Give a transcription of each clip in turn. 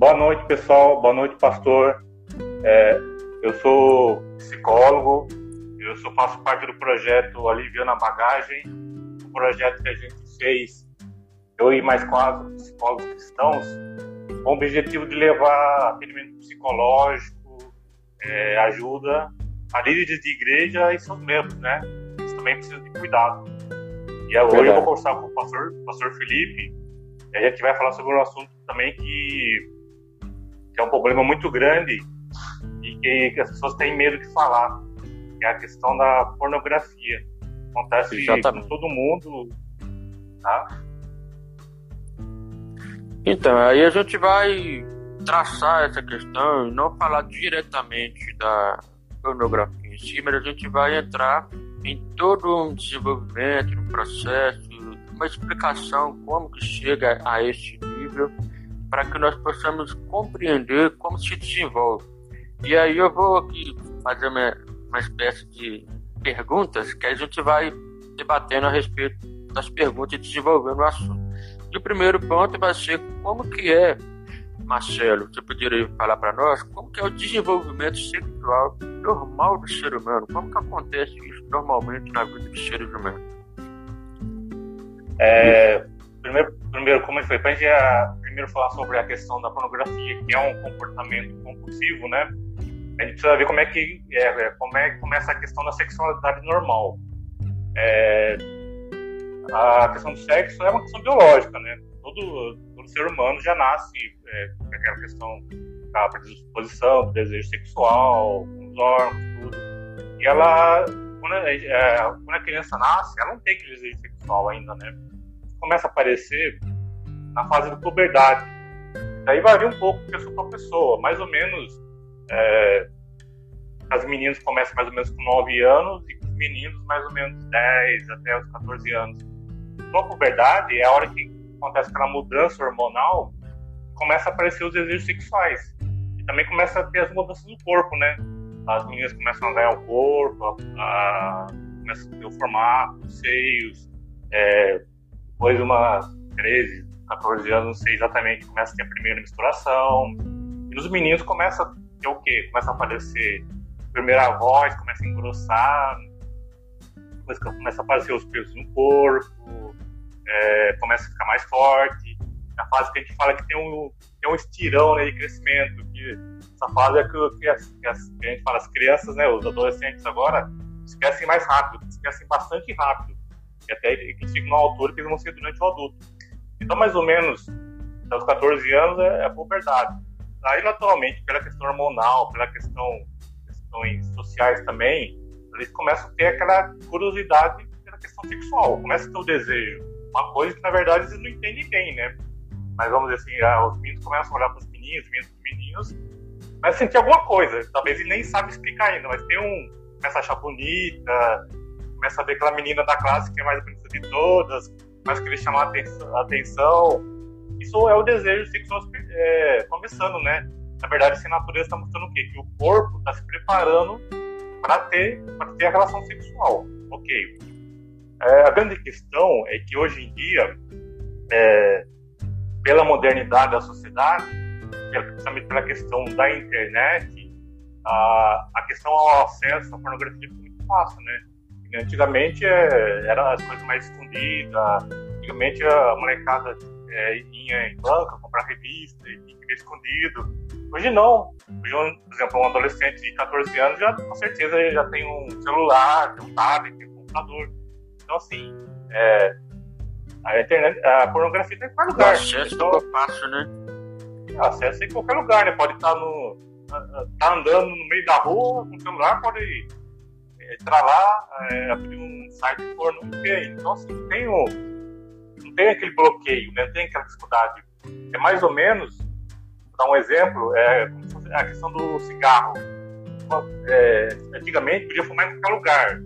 Boa noite, pessoal. Boa noite, pastor. É, eu sou psicólogo. Eu sou, faço parte do projeto Aliviando a Bagagem, um projeto que a gente fez, eu e mais quatro psicólogos cristãos, com o objetivo de levar atendimento psicológico, é, ajuda a líderes de igreja e seus membros, né? Eles também precisam de cuidado. E hoje eu vou conversar com o pastor, pastor Felipe, e a gente vai falar sobre um assunto também que, que é um problema muito grande e que, que, as pessoas têm medo de falar, que é a questão da pornografia. Acontece Exatamente. com todo mundo, tá? Então, aí a gente vai traçar essa questão e não falar diretamente da pornografia em si, mas a gente vai entrar em todo um desenvolvimento, um processo, uma explicação como que chega a este nível, para que nós possamos compreender como se desenvolve. E aí eu vou aqui fazer uma, uma espécie de perguntas que a gente vai debatendo a respeito das perguntas e desenvolvendo o assunto. E o primeiro ponto vai ser como que é, Marcelo, você poderia falar para nós, como que é o desenvolvimento sexual normal do ser humano? Como que acontece isso normalmente na vida dos seres humanos? É, primeiro, primeiro, como foi? Para a primeiro falar sobre a questão da pornografia, que é um comportamento compulsivo, né? A gente precisa ver como é que é, é como é começa a questão da sexualidade normal. É, a questão do sexo é uma questão biológica, né? Todo, todo ser humano já nasce é, com aquela questão da predisposição, do desejo sexual, com os órgãos, tudo. E ela, quando é, quando a criança nasce, ela não tem aquele desejo sexual ainda, né? Começa a aparecer na fase da puberdade. Daí varia um pouco de pessoa para pessoa, mais ou menos. É, as meninas começam mais ou menos com 9 anos e os meninos mais ou menos 10 até os 14 anos na puberdade é a hora que acontece aquela mudança hormonal, começa a aparecer os desejos sexuais. E também começa a ter as mudanças no corpo, né? As meninas começam a ganhar o corpo, a, a, começam a ter o formato, os seios. É, depois de umas 13, 14 anos, não sei exatamente, começa a ter a primeira misturação. E nos meninos começa a ter o quê? Começa a aparecer primeira voz, começa a engrossar, começa a aparecer os pelos no corpo, é, começa a ficar mais forte. A fase que a gente fala que tem um, tem um estirão né, de crescimento, que essa fase é que, que, as, que, a gente fala, as crianças, né, os adolescentes agora, esquecem mais rápido, esquecem bastante rápido. E até que chegam numa altura que eles vão ser durante o adulto. Então, mais ou menos, aos 14 anos é, é a puberdade. Aí, naturalmente, pela questão hormonal, pela questão questões sociais também, eles começam a ter aquela curiosidade pela questão sexual, começa a ter o desejo uma coisa que na verdade eles não entendem bem, né? Mas vamos dizer assim, ah, os meninos começam a olhar para os meninos, os meninos meninos, mas sentir alguma coisa. Talvez ele nem sabe explicar ainda, mas tem um. Começa a achar bonita, começa a ver aquela menina da classe que é mais bonita de todas, mas que ele chama a atenção. Isso é o desejo sexual é, começando, né? Na verdade, essa natureza está mostrando o quê? Que o corpo está se preparando para ter, ter a relação sexual. Ok, é, a grande questão é que hoje em dia, é, pela modernidade da sociedade, principalmente pela questão da internet, a, a questão ao acesso à pornografia ficou muito fácil, né? Antigamente é, era as coisas mais escondidas, antigamente a molecada é, ia em banca comprar revista e fica escondido. Hoje não. Hoje, por exemplo, um adolescente de 14 anos já com certeza já tem um celular, tem um tablet, tem um computador. Então, assim, é, a internet, a pornografia está em qualquer lugar. O acesso então, é fácil, né? Acesso em qualquer lugar, né? Pode estar no. Tá andando no meio da rua com o celular, pode entrar lá, é, abrir um site porno, tem. Então, assim, não tem, o, não tem aquele bloqueio, né? não tem aquela dificuldade. É mais ou menos, vou dar um exemplo, é a questão do cigarro. É, antigamente podia fumar em qualquer lugar.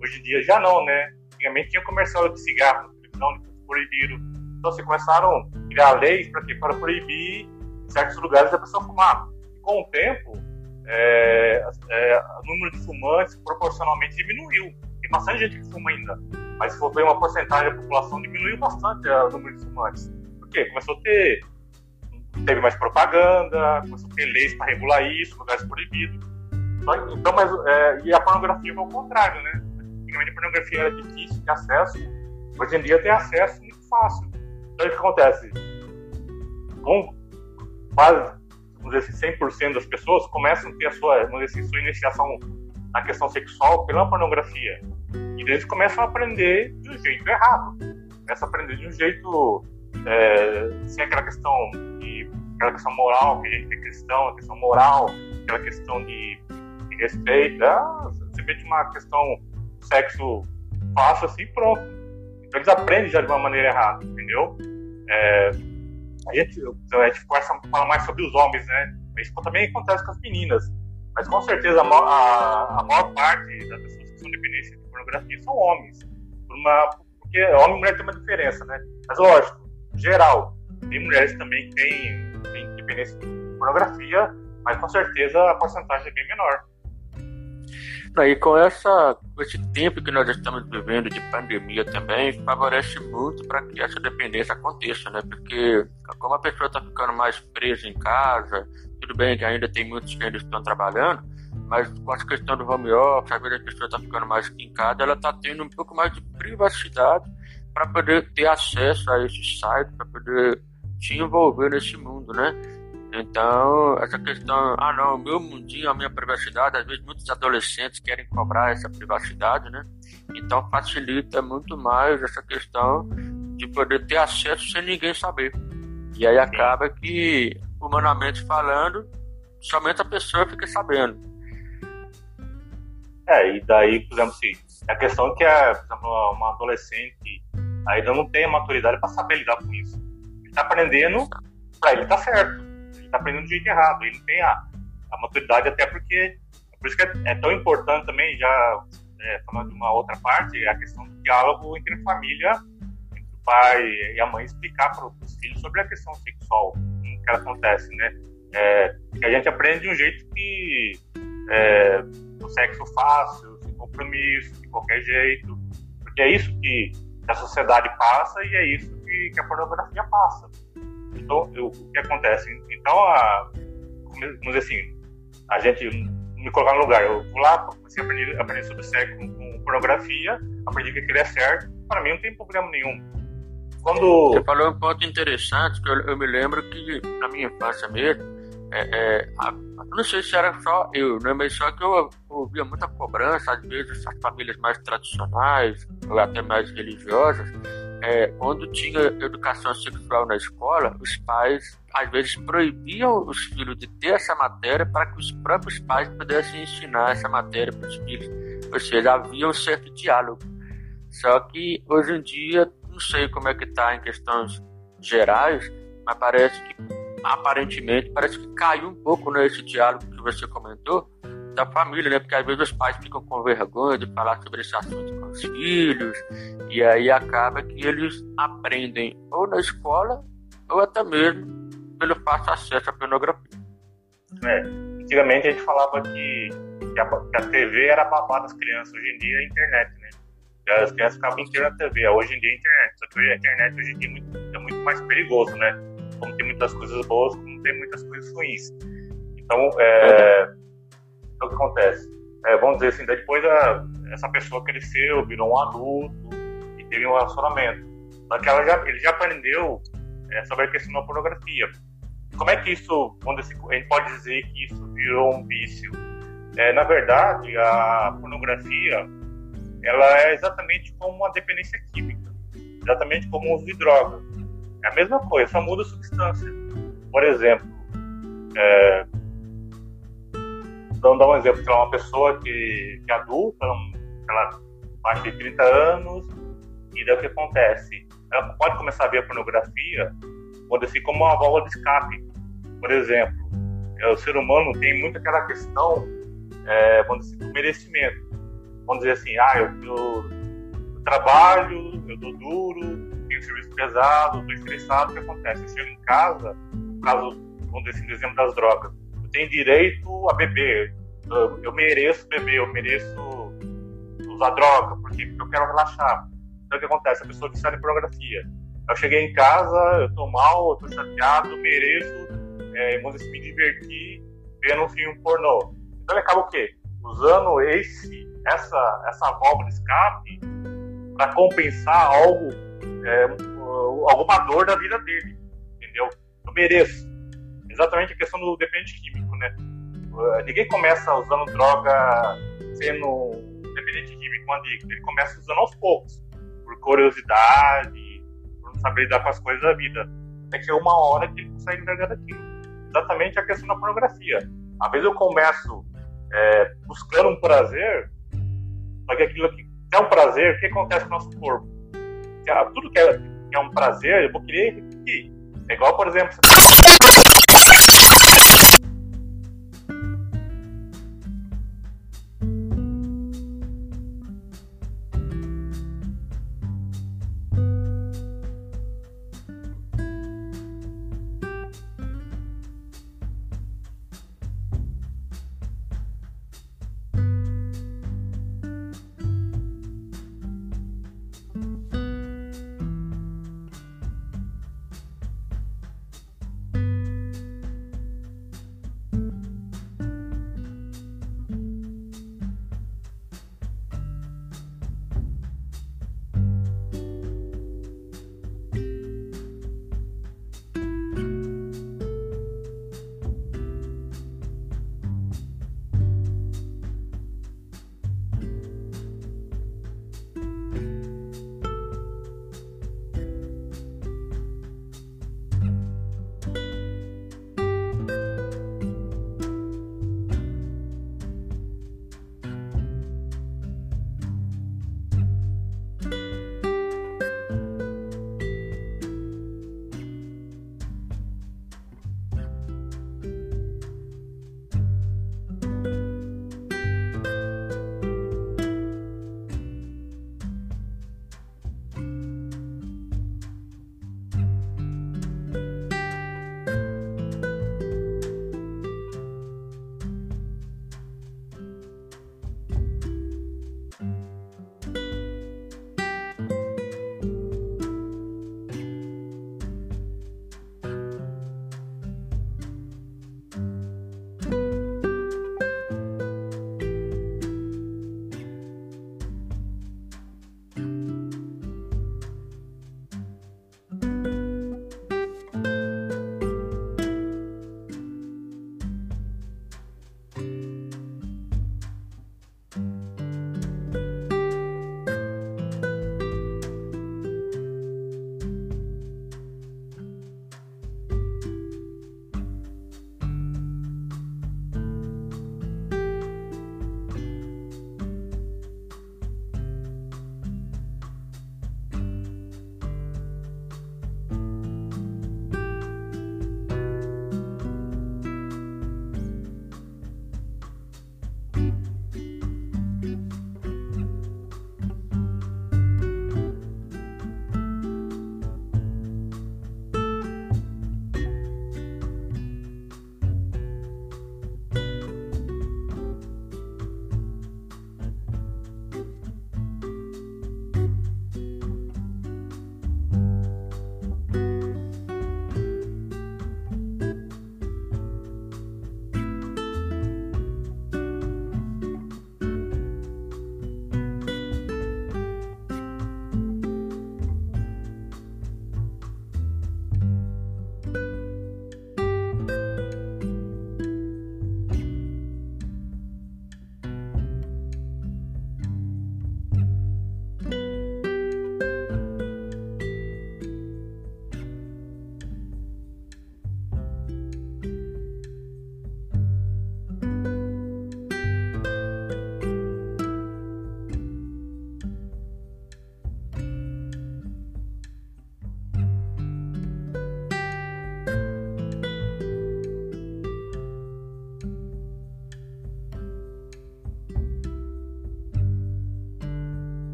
Hoje em dia já não, né? Antigamente tinha comercial de cigarro televisão, depois proibiram. Então, assim, começaram a criar leis para que para proibir em certos lugares a pessoa fumar. E, com o tempo, é, é, o número de fumantes proporcionalmente diminuiu. Tem bastante gente que fuma ainda. Mas se for ver uma porcentagem da população, diminuiu bastante o número de fumantes. Por quê? Começou a ter teve mais propaganda, começou a ter leis para regular isso, lugares proibidos. Então, mas, é, e a pornografia foi o contrário, né? Antigamente a pornografia era difícil de acesso, hoje em dia tem acesso muito fácil. Então o que acontece? Com quase, vamos dizer assim, 100% das pessoas começam a ter a sua, vamos dizer assim, sua iniciação na questão sexual pela pornografia. E eles começam a aprender de um jeito errado. Começam a aprender de um jeito é, sem aquela questão de aquela questão moral, que a gente é cristão, a questão moral, aquela questão de, de respeito, é, simplesmente uma questão sexo fácil assim pronto. Então eles aprendem já de uma maneira errada, entendeu? É, a gente, a gente a falar mais sobre os homens, né? Isso também acontece com as meninas. Mas com certeza a, a, a maior parte das pessoas que são dependentes de pornografia são homens. Por uma, porque homem e mulher tem uma diferença, né? Mas lógico, geral, tem mulheres também que têm, têm dependência de pornografia, mas com certeza a porcentagem é bem menor. E com essa, esse tempo que nós estamos vivendo de pandemia também, favorece muito para que essa dependência aconteça, né? Porque como a pessoa está ficando mais presa em casa, tudo bem que ainda tem muitos que ainda estão trabalhando, mas com essa questão do home office, às vezes a pessoa está ficando mais casa, ela está tendo um pouco mais de privacidade para poder ter acesso a esse site, para poder se envolver nesse mundo, né? Então, essa questão, ah não, o meu mundinho, a minha privacidade, às vezes muitos adolescentes querem cobrar essa privacidade, né? Então facilita muito mais essa questão de poder ter acesso sem ninguém saber. E aí acaba que, humanamente falando, somente a pessoa fica sabendo. É, e daí, por exemplo, assim, a questão é que é, por exemplo, uma adolescente ainda não tem a maturidade para saber lidar com isso. Ele está aprendendo, para ele tá certo está aprendendo do jeito errado. Ele não tem a, a maturidade, até porque. Por isso que é, é tão importante também, já é, falando de uma outra parte, a questão do diálogo entre família, entre o pai e a mãe, explicar para os filhos sobre a questão sexual, como que acontece, né? É, que a gente aprende de um jeito que é, o sexo fácil, sem compromisso, de qualquer jeito, porque é isso que a sociedade passa e é isso que, que a pornografia passa. Então, eu, o que acontece? Então, a, vamos dizer assim, a gente me colocar no lugar. Eu vou lá, comecei a aprender, aprender sobre sexo com, com pornografia, aprendi que aquilo é certo. Para mim, não tem problema nenhum. Quando... Você falou um ponto interessante, que eu, eu me lembro que na minha infância mesmo, é, é, a, não sei se era só eu, né, mas só que eu ouvia muita cobrança, às vezes as famílias mais tradicionais, ou até mais religiosas, é, quando tinha educação sexual na escola, os pais às vezes proibiam os filhos de ter essa matéria para que os próprios pais pudessem ensinar essa matéria para os filhos. Ou seja, havia um certo diálogo. Só que hoje em dia, não sei como é que está em questões gerais, mas parece que aparentemente parece que caiu um pouco nesse diálogo que você comentou da família, né? Porque às vezes os pais ficam com vergonha de falar sobre esse assunto com os filhos, e aí acaba que eles aprendem ou na escola ou até mesmo pelo fácil acesso à pornografia. É, antigamente a gente falava que, que, a, que a TV era babá das crianças, hoje em dia é a internet, né? As crianças ficavam inteiras na TV, hoje em dia é a internet. Só que a internet hoje em dia é muito, é muito mais perigoso, né? Como tem muitas coisas boas, como tem muitas coisas ruins. Então, é, uhum então, o que acontece? É, vamos dizer assim, depois a, essa pessoa cresceu, virou um adulto e teve um relacionamento. Só que ela já, ele já aprendeu é, sobre a questão da pornografia. Como é que isso, vamos dizer, a gente pode dizer que isso virou um vício? É, na verdade, a pornografia ela é exatamente como uma dependência química, exatamente como o uso de droga. É a mesma coisa, só muda a substância. Por exemplo, é, então, dar um exemplo, uma pessoa que, que é adulta, ela mais de 30 anos, e daí o que acontece? Ela pode começar a ver a pornografia, pode ser como uma válvula de escape. Por exemplo, é, o ser humano tem muito aquela questão, é, vamos dizer, do merecimento. Vamos dizer assim, ah, eu, eu, eu trabalho, eu dou duro, tenho serviço pesado, estou estressado, o que acontece? Eu chego em casa, no caso, vamos dizer assim, do exemplo das drogas, tem direito a beber. Eu, eu mereço beber, eu mereço usar droga, porque, eu quero relaxar. Então o que acontece? A pessoa viciada em pornografia. Eu cheguei em casa, eu tô mal, eu tô chateado, eu mereço é, me divertir vendo um filme pornô. Então ele acaba o quê? Usando esse, essa, essa válvula de escape para compensar algo, é, alguma dor da vida dele, entendeu? Eu mereço. Exatamente a questão do dependente químico, ninguém começa usando droga sendo dependente químico, adicto. Ele começa usando aos poucos, por curiosidade, por não saber lidar com as coisas da vida. Até que é uma hora que ele consegue entregar daquilo. Exatamente a questão da pornografia. Às vezes eu começo é, buscando um prazer, só que aquilo que é um prazer, o que acontece com o nosso corpo? Tudo que é, que é um prazer, eu vou querer repetir. É igual, por exemplo,